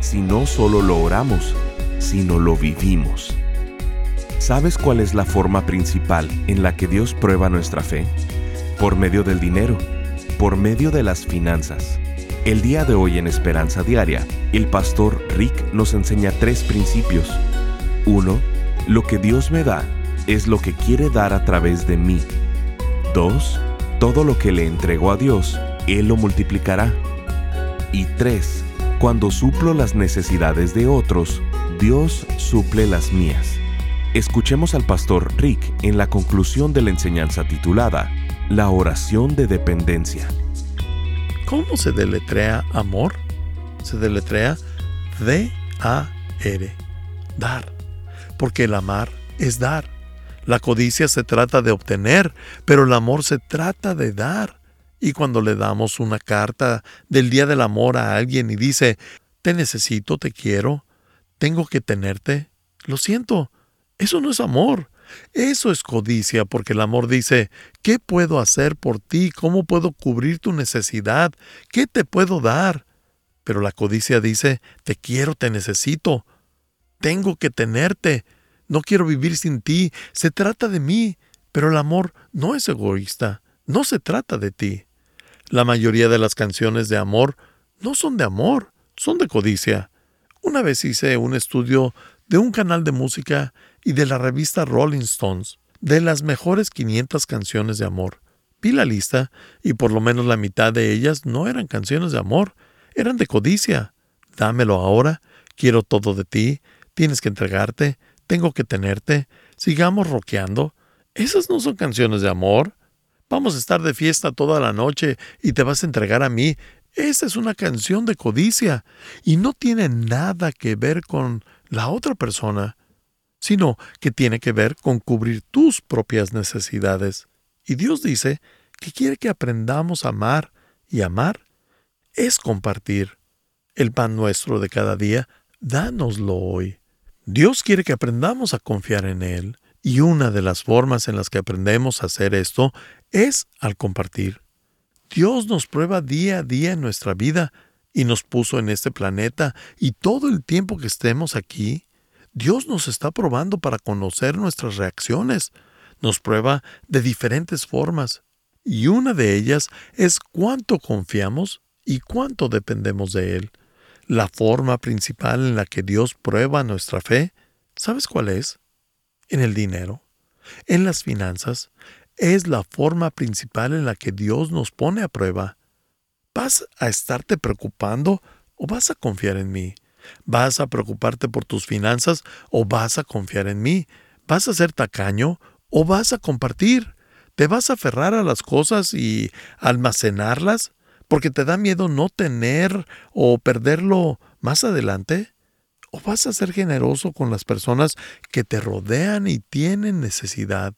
si no solo lo oramos, sino lo vivimos. ¿Sabes cuál es la forma principal en la que Dios prueba nuestra fe? Por medio del dinero, por medio de las finanzas. El día de hoy en Esperanza Diaria, el pastor Rick nos enseña tres principios. Uno, Lo que Dios me da es lo que quiere dar a través de mí. 2. Todo lo que le entregó a Dios, Él lo multiplicará. Y 3. Cuando suplo las necesidades de otros, Dios suple las mías. Escuchemos al pastor Rick en la conclusión de la enseñanza titulada La oración de dependencia. ¿Cómo se deletrea amor? Se deletrea D-A-R, dar, porque el amar es dar. La codicia se trata de obtener, pero el amor se trata de dar. Y cuando le damos una carta del Día del Amor a alguien y dice, te necesito, te quiero, tengo que tenerte, lo siento, eso no es amor. Eso es codicia, porque el amor dice, ¿qué puedo hacer por ti? ¿Cómo puedo cubrir tu necesidad? ¿Qué te puedo dar? Pero la codicia dice, te quiero, te necesito, tengo que tenerte, no quiero vivir sin ti, se trata de mí, pero el amor no es egoísta, no se trata de ti. La mayoría de las canciones de amor no son de amor, son de codicia. Una vez hice un estudio de un canal de música y de la revista Rolling Stones de las mejores 500 canciones de amor. Vi la lista y por lo menos la mitad de ellas no eran canciones de amor, eran de codicia. Dámelo ahora, quiero todo de ti, tienes que entregarte, tengo que tenerte, sigamos roqueando. Esas no son canciones de amor. Vamos a estar de fiesta toda la noche y te vas a entregar a mí. Esa es una canción de codicia y no tiene nada que ver con la otra persona, sino que tiene que ver con cubrir tus propias necesidades. Y Dios dice que quiere que aprendamos a amar y amar es compartir. El pan nuestro de cada día, dánoslo hoy. Dios quiere que aprendamos a confiar en Él y una de las formas en las que aprendemos a hacer esto es al compartir. Dios nos prueba día a día en nuestra vida y nos puso en este planeta y todo el tiempo que estemos aquí, Dios nos está probando para conocer nuestras reacciones. Nos prueba de diferentes formas y una de ellas es cuánto confiamos y cuánto dependemos de Él. La forma principal en la que Dios prueba nuestra fe, ¿sabes cuál es? en el dinero, en las finanzas, es la forma principal en la que Dios nos pone a prueba. ¿Vas a estarte preocupando o vas a confiar en mí? ¿Vas a preocuparte por tus finanzas o vas a confiar en mí? ¿Vas a ser tacaño o vas a compartir? ¿Te vas a aferrar a las cosas y almacenarlas porque te da miedo no tener o perderlo más adelante? ¿O vas a ser generoso con las personas que te rodean y tienen necesidad?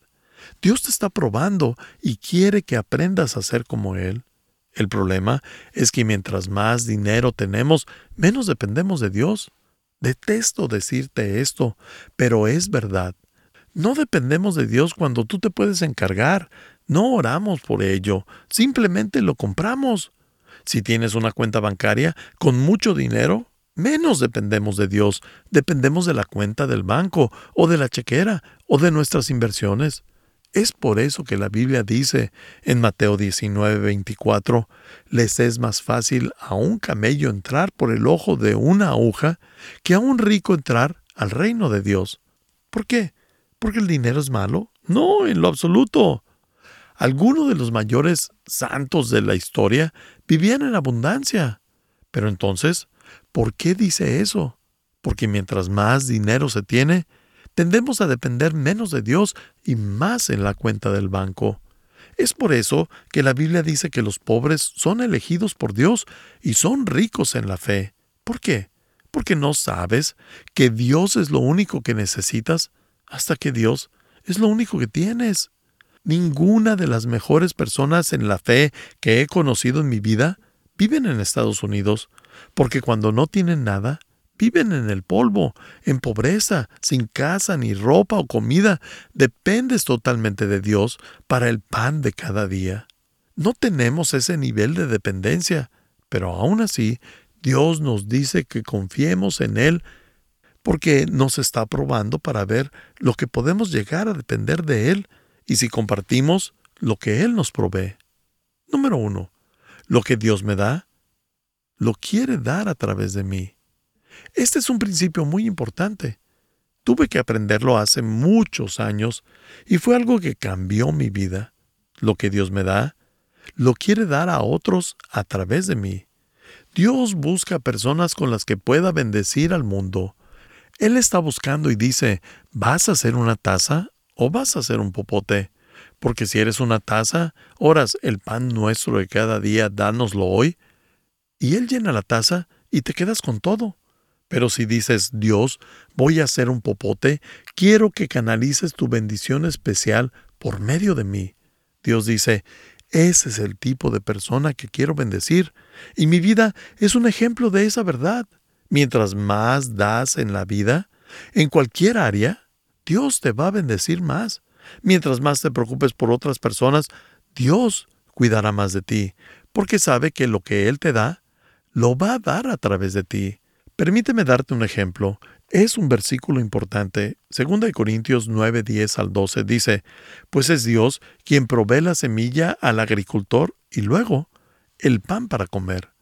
Dios te está probando y quiere que aprendas a ser como Él. El problema es que mientras más dinero tenemos, menos dependemos de Dios. Detesto decirte esto, pero es verdad. No dependemos de Dios cuando tú te puedes encargar. No oramos por ello, simplemente lo compramos. Si tienes una cuenta bancaria con mucho dinero, menos dependemos de Dios, dependemos de la cuenta del banco o de la chequera o de nuestras inversiones. Es por eso que la Biblia dice en Mateo 19, 24, les es más fácil a un camello entrar por el ojo de una aguja que a un rico entrar al reino de Dios. ¿Por qué? ¿Porque el dinero es malo? No, en lo absoluto. Algunos de los mayores santos de la historia vivían en abundancia. Pero entonces, ¿Por qué dice eso? Porque mientras más dinero se tiene, tendemos a depender menos de Dios y más en la cuenta del banco. Es por eso que la Biblia dice que los pobres son elegidos por Dios y son ricos en la fe. ¿Por qué? porque no sabes que Dios es lo único que necesitas hasta que Dios es lo único que tienes. Ninguna de las mejores personas en la fe que he conocido en mi vida viven en Estados Unidos, porque cuando no tienen nada, viven en el polvo, en pobreza, sin casa, ni ropa o comida. Dependes totalmente de Dios para el pan de cada día. No tenemos ese nivel de dependencia, pero aún así Dios nos dice que confiemos en Él porque nos está probando para ver lo que podemos llegar a depender de Él y si compartimos lo que Él nos provee. Número uno, lo que Dios me da, lo quiere dar a través de mí. Este es un principio muy importante. Tuve que aprenderlo hace muchos años y fue algo que cambió mi vida. Lo que Dios me da, lo quiere dar a otros a través de mí. Dios busca personas con las que pueda bendecir al mundo. Él está buscando y dice, ¿vas a hacer una taza o vas a hacer un popote? Porque si eres una taza, oras el pan nuestro de cada día, dánoslo hoy. Y Él llena la taza y te quedas con todo. Pero si dices, Dios, voy a hacer un popote, quiero que canalices tu bendición especial por medio de mí. Dios dice, ese es el tipo de persona que quiero bendecir, y mi vida es un ejemplo de esa verdad. Mientras más das en la vida, en cualquier área, Dios te va a bendecir más. Mientras más te preocupes por otras personas, Dios cuidará más de ti, porque sabe que lo que Él te da, lo va a dar a través de ti. Permíteme darte un ejemplo. Es un versículo importante. 2 Corintios 9, 10 al 12 dice, Pues es Dios quien provee la semilla al agricultor y luego el pan para comer.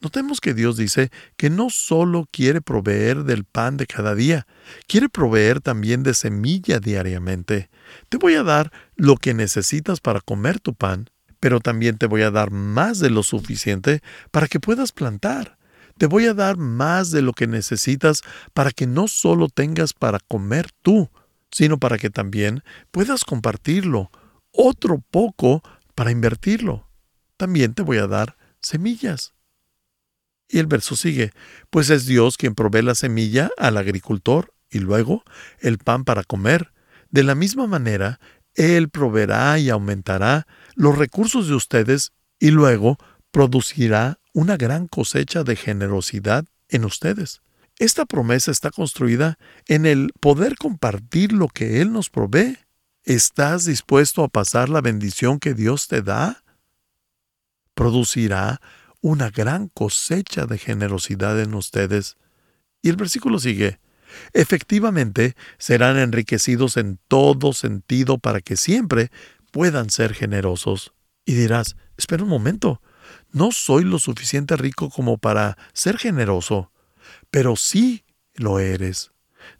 Notemos que Dios dice que no solo quiere proveer del pan de cada día, quiere proveer también de semilla diariamente. Te voy a dar lo que necesitas para comer tu pan, pero también te voy a dar más de lo suficiente para que puedas plantar te voy a dar más de lo que necesitas para que no solo tengas para comer tú, sino para que también puedas compartirlo, otro poco para invertirlo. También te voy a dar semillas. Y el verso sigue, pues es Dios quien provee la semilla al agricultor y luego el pan para comer. De la misma manera, Él proveerá y aumentará los recursos de ustedes y luego producirá una gran cosecha de generosidad en ustedes. Esta promesa está construida en el poder compartir lo que Él nos provee. ¿Estás dispuesto a pasar la bendición que Dios te da? Producirá una gran cosecha de generosidad en ustedes. Y el versículo sigue. Efectivamente, serán enriquecidos en todo sentido para que siempre puedan ser generosos. Y dirás, espera un momento, no soy lo suficiente rico como para ser generoso, pero sí lo eres.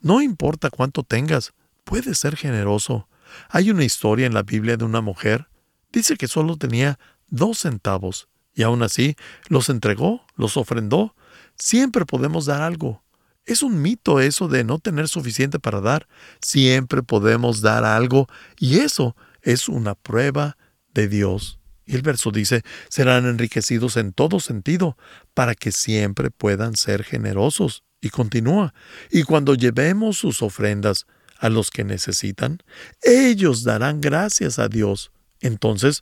No importa cuánto tengas, puedes ser generoso. Hay una historia en la Biblia de una mujer. Dice que solo tenía dos centavos y aún así los entregó, los ofrendó. Siempre podemos dar algo. Es un mito eso de no tener suficiente para dar. Siempre podemos dar algo y eso es una prueba de Dios. Y el verso dice, serán enriquecidos en todo sentido, para que siempre puedan ser generosos. Y continúa, y cuando llevemos sus ofrendas a los que necesitan, ellos darán gracias a Dios. Entonces,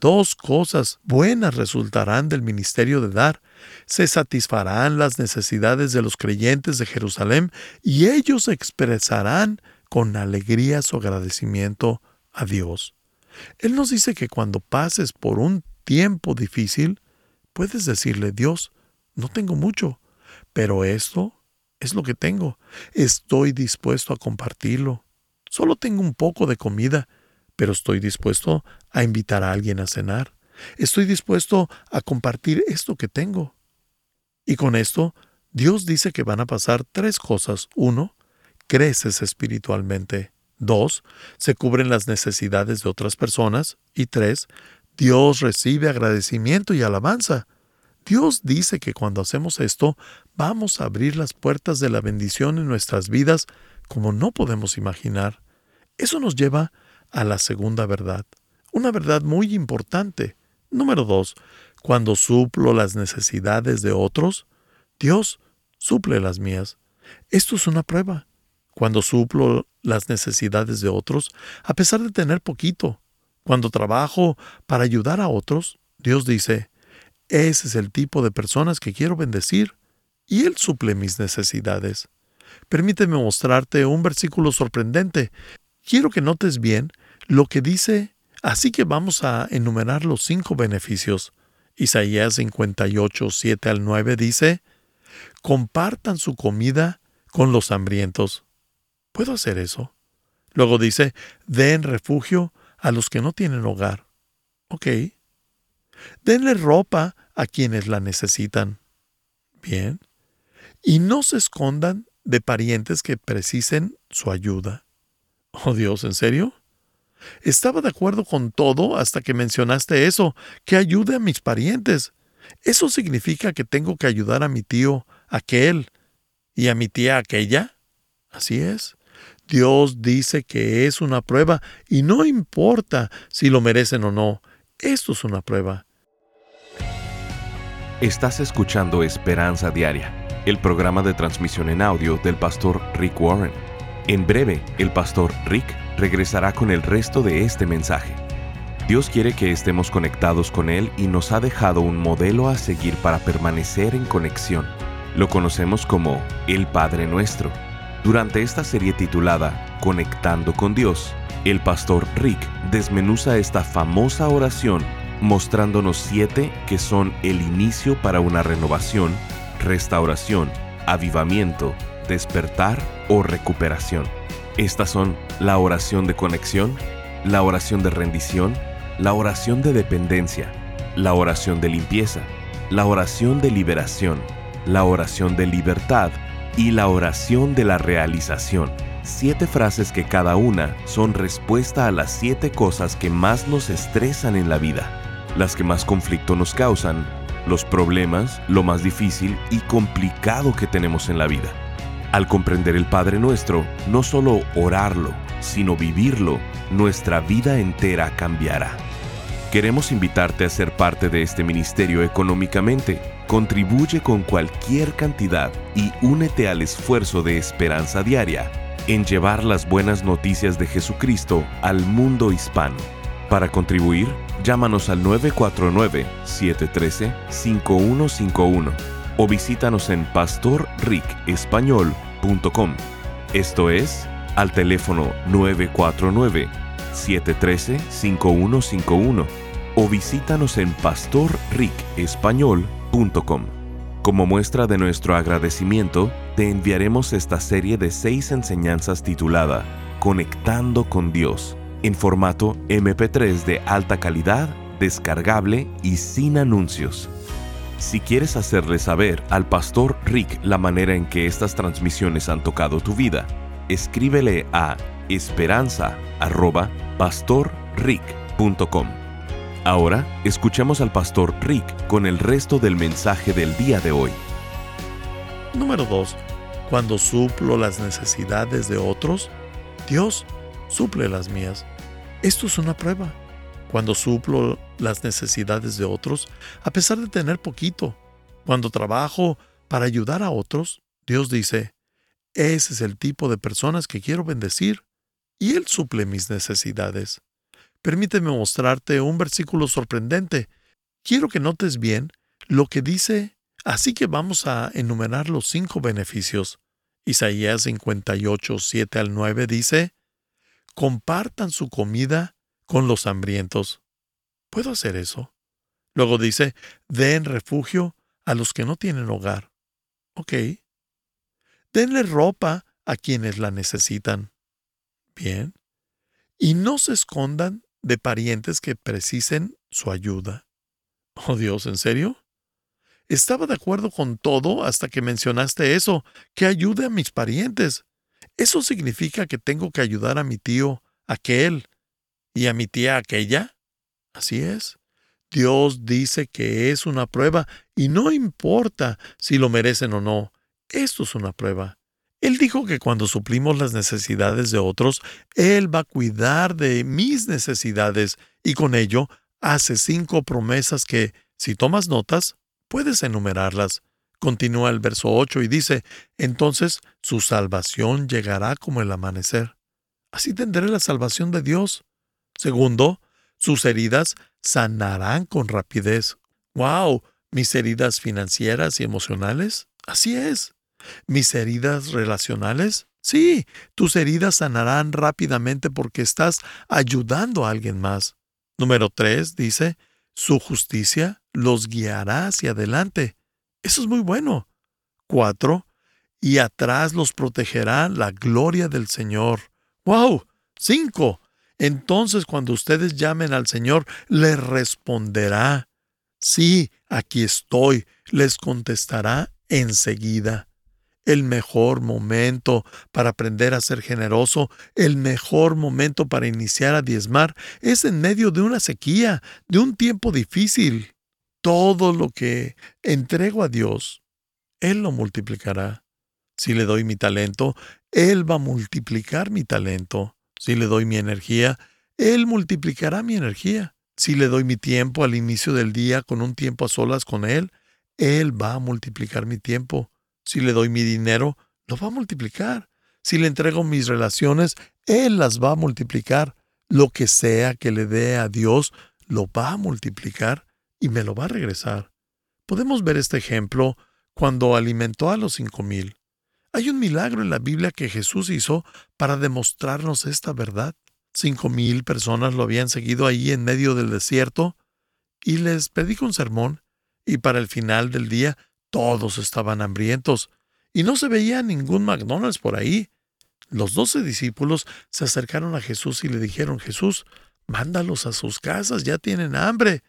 dos cosas buenas resultarán del ministerio de dar. Se satisfarán las necesidades de los creyentes de Jerusalén y ellos expresarán con alegría su agradecimiento a Dios. Él nos dice que cuando pases por un tiempo difícil, puedes decirle, Dios, no tengo mucho, pero esto es lo que tengo. Estoy dispuesto a compartirlo. Solo tengo un poco de comida, pero estoy dispuesto a invitar a alguien a cenar. Estoy dispuesto a compartir esto que tengo. Y con esto, Dios dice que van a pasar tres cosas. Uno, creces espiritualmente. Dos, se cubren las necesidades de otras personas. Y tres, Dios recibe agradecimiento y alabanza. Dios dice que cuando hacemos esto, vamos a abrir las puertas de la bendición en nuestras vidas como no podemos imaginar. Eso nos lleva a la segunda verdad, una verdad muy importante. Número dos, cuando suplo las necesidades de otros, Dios suple las mías. Esto es una prueba. Cuando suplo las necesidades de otros, a pesar de tener poquito, cuando trabajo para ayudar a otros, Dios dice, ese es el tipo de personas que quiero bendecir y Él suple mis necesidades. Permíteme mostrarte un versículo sorprendente. Quiero que notes bien lo que dice, así que vamos a enumerar los cinco beneficios. Isaías 58, 7 al 9 dice, compartan su comida con los hambrientos. ¿Puedo hacer eso? Luego dice, den refugio a los que no tienen hogar. Ok. Denle ropa a quienes la necesitan. Bien. Y no se escondan de parientes que precisen su ayuda. Oh Dios, ¿en serio? Estaba de acuerdo con todo hasta que mencionaste eso, que ayude a mis parientes. ¿Eso significa que tengo que ayudar a mi tío aquel y a mi tía aquella? Así es. Dios dice que es una prueba y no importa si lo merecen o no. Esto es una prueba. Estás escuchando Esperanza Diaria, el programa de transmisión en audio del pastor Rick Warren. En breve, el pastor Rick regresará con el resto de este mensaje. Dios quiere que estemos conectados con Él y nos ha dejado un modelo a seguir para permanecer en conexión. Lo conocemos como el Padre Nuestro. Durante esta serie titulada Conectando con Dios, el pastor Rick desmenuza esta famosa oración mostrándonos siete que son el inicio para una renovación, restauración, avivamiento, despertar o recuperación. Estas son la oración de conexión, la oración de rendición, la oración de dependencia, la oración de limpieza, la oración de liberación, la oración de libertad y la oración de la realización. Siete frases que cada una son respuesta a las siete cosas que más nos estresan en la vida, las que más conflicto nos causan, los problemas, lo más difícil y complicado que tenemos en la vida. Al comprender el Padre Nuestro, no solo orarlo, sino vivirlo, nuestra vida entera cambiará. Queremos invitarte a ser parte de este ministerio económicamente. Contribuye con cualquier cantidad y únete al esfuerzo de esperanza diaria en llevar las buenas noticias de Jesucristo al mundo hispano. Para contribuir, llámanos al 949-713-5151 o visítanos en pastorricespañol.com. Esto es al teléfono 949-713-5151 o visítanos en pastorricespañol.com. Como muestra de nuestro agradecimiento, te enviaremos esta serie de seis enseñanzas titulada Conectando con Dios, en formato MP3 de alta calidad, descargable y sin anuncios. Si quieres hacerle saber al pastor Rick la manera en que estas transmisiones han tocado tu vida, escríbele a esperanza.pastorrick.com. Ahora escuchemos al pastor Rick con el resto del mensaje del día de hoy. Número 2. Cuando suplo las necesidades de otros, Dios suple las mías. Esto es una prueba cuando suplo las necesidades de otros, a pesar de tener poquito. Cuando trabajo para ayudar a otros, Dios dice, ese es el tipo de personas que quiero bendecir, y Él suple mis necesidades. Permíteme mostrarte un versículo sorprendente. Quiero que notes bien lo que dice, así que vamos a enumerar los cinco beneficios. Isaías 58, 7 al 9 dice, Compartan su comida con los hambrientos. ¿Puedo hacer eso? Luego dice, den refugio a los que no tienen hogar. Ok. Denle ropa a quienes la necesitan. Bien. Y no se escondan de parientes que precisen su ayuda. Oh Dios, ¿en serio? Estaba de acuerdo con todo hasta que mencionaste eso, que ayude a mis parientes. ¿Eso significa que tengo que ayudar a mi tío, aquel, y a mi tía aquella? Así es. Dios dice que es una prueba y no importa si lo merecen o no. Esto es una prueba. Él dijo que cuando suplimos las necesidades de otros, Él va a cuidar de mis necesidades y con ello hace cinco promesas que, si tomas notas, puedes enumerarlas. Continúa el verso 8 y dice, entonces su salvación llegará como el amanecer. Así tendré la salvación de Dios. Segundo, sus heridas sanarán con rapidez. ¡Wow! ¿Mis heridas financieras y emocionales? Así es. ¿Mis heridas relacionales? Sí, tus heridas sanarán rápidamente porque estás ayudando a alguien más. Número tres dice, su justicia los guiará hacia adelante. Eso es muy bueno. Cuatro, y atrás los protegerá la gloria del Señor. ¡Wow! Cinco, entonces cuando ustedes llamen al Señor, les responderá. Sí, aquí estoy, les contestará enseguida. El mejor momento para aprender a ser generoso, el mejor momento para iniciar a diezmar, es en medio de una sequía, de un tiempo difícil. Todo lo que entrego a Dios, Él lo multiplicará. Si le doy mi talento, Él va a multiplicar mi talento. Si le doy mi energía, Él multiplicará mi energía. Si le doy mi tiempo al inicio del día con un tiempo a solas con Él, Él va a multiplicar mi tiempo. Si le doy mi dinero, lo va a multiplicar. Si le entrego mis relaciones, Él las va a multiplicar. Lo que sea que le dé a Dios, lo va a multiplicar y me lo va a regresar. Podemos ver este ejemplo cuando alimentó a los cinco mil. Hay un milagro en la Biblia que Jesús hizo para demostrarnos esta verdad. Cinco mil personas lo habían seguido ahí en medio del desierto y les predijo un sermón y para el final del día todos estaban hambrientos y no se veía ningún McDonald's por ahí. Los doce discípulos se acercaron a Jesús y le dijeron, Jesús, mándalos a sus casas, ya tienen hambre.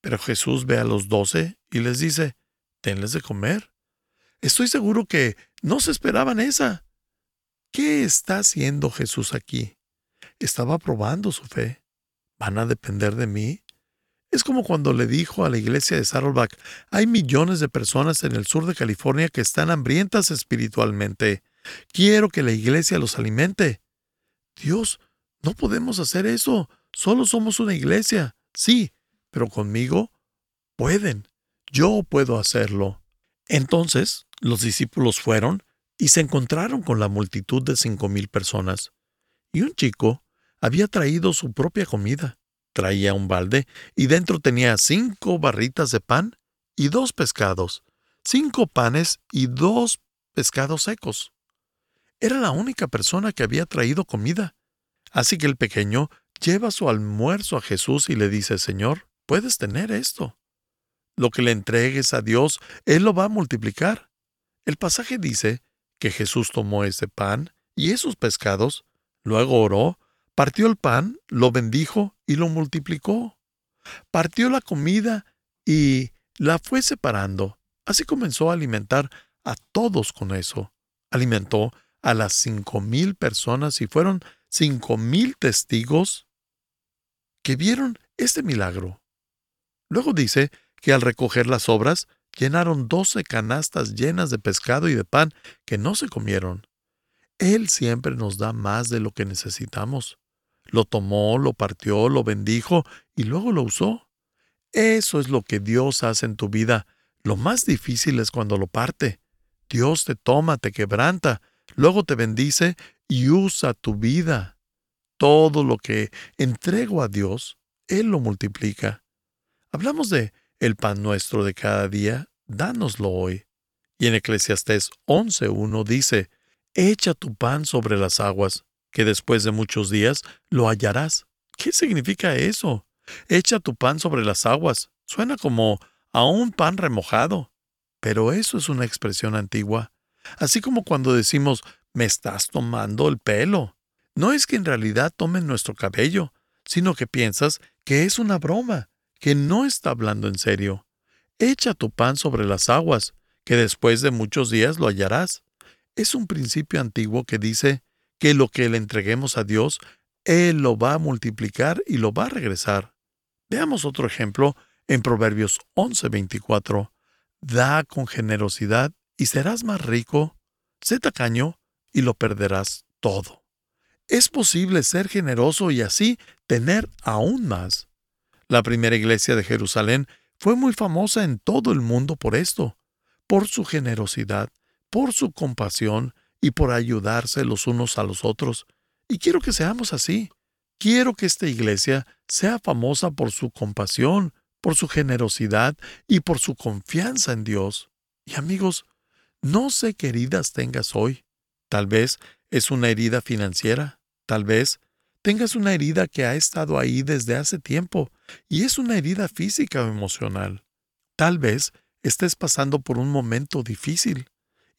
Pero Jesús ve a los doce y les dice, tenles de comer. Estoy seguro que no se esperaban esa. ¿Qué está haciendo Jesús aquí? Estaba probando su fe. ¿Van a depender de mí? Es como cuando le dijo a la iglesia de Saddleback, hay millones de personas en el sur de California que están hambrientas espiritualmente. Quiero que la iglesia los alimente. Dios, no podemos hacer eso. Solo somos una iglesia. Sí, pero conmigo pueden. Yo puedo hacerlo. Entonces los discípulos fueron y se encontraron con la multitud de cinco mil personas. Y un chico había traído su propia comida. Traía un balde y dentro tenía cinco barritas de pan y dos pescados, cinco panes y dos pescados secos. Era la única persona que había traído comida. Así que el pequeño lleva su almuerzo a Jesús y le dice, Señor, puedes tener esto. Lo que le entregues a Dios, Él lo va a multiplicar. El pasaje dice que Jesús tomó ese pan y esos pescados, luego oró, partió el pan, lo bendijo y lo multiplicó. Partió la comida y la fue separando. Así comenzó a alimentar a todos con eso. Alimentó a las cinco mil personas y fueron cinco mil testigos que vieron este milagro. Luego dice que al recoger las obras llenaron doce canastas llenas de pescado y de pan que no se comieron. Él siempre nos da más de lo que necesitamos. Lo tomó, lo partió, lo bendijo y luego lo usó. Eso es lo que Dios hace en tu vida. Lo más difícil es cuando lo parte. Dios te toma, te quebranta, luego te bendice y usa tu vida. Todo lo que entrego a Dios, Él lo multiplica. Hablamos de el pan nuestro de cada día, dánoslo hoy. Y en Eclesiastés 11.1 dice, Echa tu pan sobre las aguas, que después de muchos días lo hallarás. ¿Qué significa eso? Echa tu pan sobre las aguas. Suena como a un pan remojado. Pero eso es una expresión antigua. Así como cuando decimos, me estás tomando el pelo. No es que en realidad tomen nuestro cabello, sino que piensas que es una broma que no está hablando en serio. Echa tu pan sobre las aguas, que después de muchos días lo hallarás. Es un principio antiguo que dice que lo que le entreguemos a Dios, Él lo va a multiplicar y lo va a regresar. Veamos otro ejemplo en Proverbios 11:24. Da con generosidad y serás más rico. Sé tacaño y lo perderás todo. Es posible ser generoso y así tener aún más. La primera iglesia de Jerusalén fue muy famosa en todo el mundo por esto, por su generosidad, por su compasión y por ayudarse los unos a los otros. Y quiero que seamos así. Quiero que esta iglesia sea famosa por su compasión, por su generosidad y por su confianza en Dios. Y amigos, no sé qué heridas tengas hoy. Tal vez es una herida financiera, tal vez tengas una herida que ha estado ahí desde hace tiempo y es una herida física o emocional. Tal vez estés pasando por un momento difícil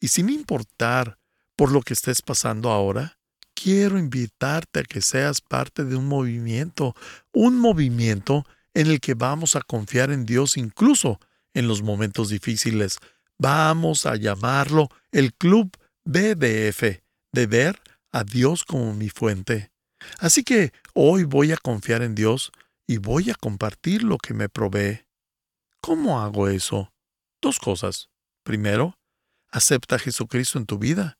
y sin importar por lo que estés pasando ahora, quiero invitarte a que seas parte de un movimiento, un movimiento en el que vamos a confiar en Dios incluso en los momentos difíciles. Vamos a llamarlo el Club BDF, de ver a Dios como mi fuente. Así que hoy voy a confiar en Dios y voy a compartir lo que me provee. ¿Cómo hago eso? Dos cosas. Primero, acepta a Jesucristo en tu vida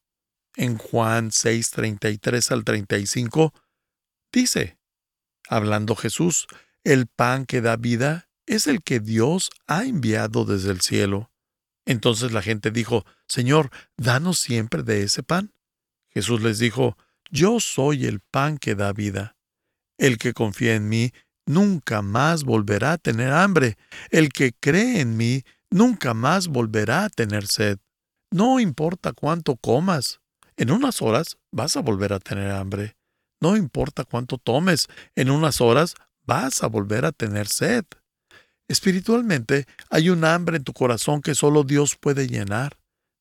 en Juan 6, 33 al 35, dice, hablando Jesús, el pan que da vida es el que Dios ha enviado desde el cielo. Entonces la gente dijo, Señor, danos siempre de ese pan. Jesús les dijo, Yo soy el pan que da vida. El que confía en mí nunca más volverá a tener hambre. El que cree en mí nunca más volverá a tener sed. No importa cuánto comas, en unas horas vas a volver a tener hambre. No importa cuánto tomes, en unas horas vas a volver a tener sed. Espiritualmente hay un hambre en tu corazón que solo Dios puede llenar.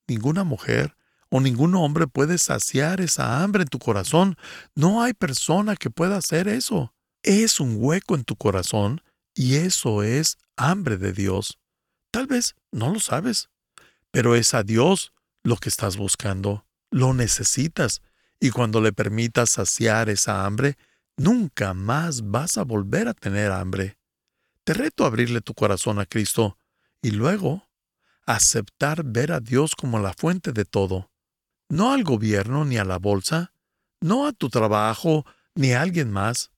Ninguna mujer o ningún hombre puede saciar esa hambre en tu corazón. No hay persona que pueda hacer eso. Es un hueco en tu corazón y eso es hambre de Dios. Tal vez no lo sabes, pero es a Dios lo que estás buscando. Lo necesitas y cuando le permitas saciar esa hambre, nunca más vas a volver a tener hambre. Te reto a abrirle tu corazón a Cristo y luego aceptar ver a Dios como la fuente de todo, no al gobierno ni a la bolsa, no a tu trabajo ni a alguien más.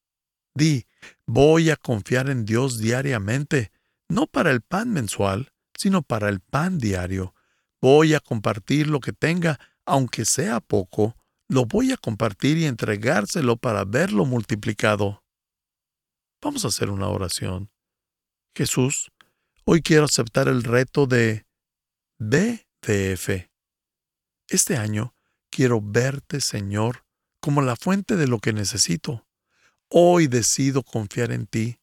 Di, voy a confiar en Dios diariamente, no para el pan mensual, sino para el pan diario. Voy a compartir lo que tenga aunque sea poco, lo voy a compartir y entregárselo para verlo multiplicado. Vamos a hacer una oración. Jesús, hoy quiero aceptar el reto de BDF. Este año quiero verte, Señor, como la fuente de lo que necesito. Hoy decido confiar en ti.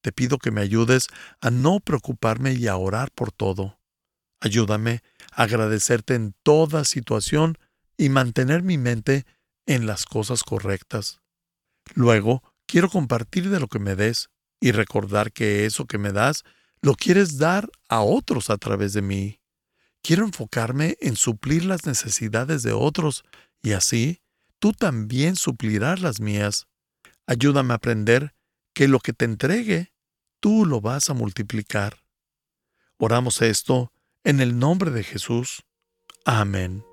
Te pido que me ayudes a no preocuparme y a orar por todo. Ayúdame agradecerte en toda situación y mantener mi mente en las cosas correctas. Luego, quiero compartir de lo que me des y recordar que eso que me das lo quieres dar a otros a través de mí. Quiero enfocarme en suplir las necesidades de otros y así tú también suplirás las mías. Ayúdame a aprender que lo que te entregue, tú lo vas a multiplicar. Oramos esto en el nombre de Jesús. Amén.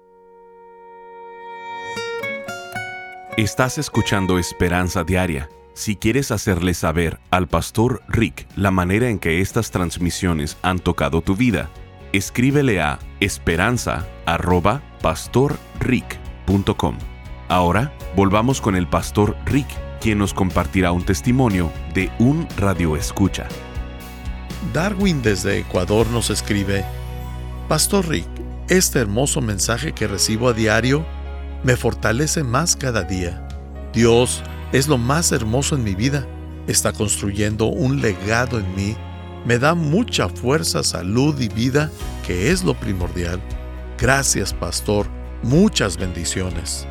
Estás escuchando Esperanza Diaria. Si quieres hacerle saber al pastor Rick la manera en que estas transmisiones han tocado tu vida, escríbele a esperanza.pastorrick.com. Ahora volvamos con el pastor Rick, quien nos compartirá un testimonio de un radio escucha. Darwin desde Ecuador nos escribe, Pastor Rick, este hermoso mensaje que recibo a diario me fortalece más cada día. Dios es lo más hermoso en mi vida. Está construyendo un legado en mí. Me da mucha fuerza, salud y vida, que es lo primordial. Gracias, pastor. Muchas bendiciones.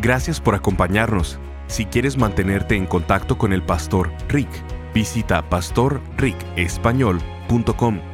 Gracias por acompañarnos. Si quieres mantenerte en contacto con el pastor Rick, visita pastorricespañol.com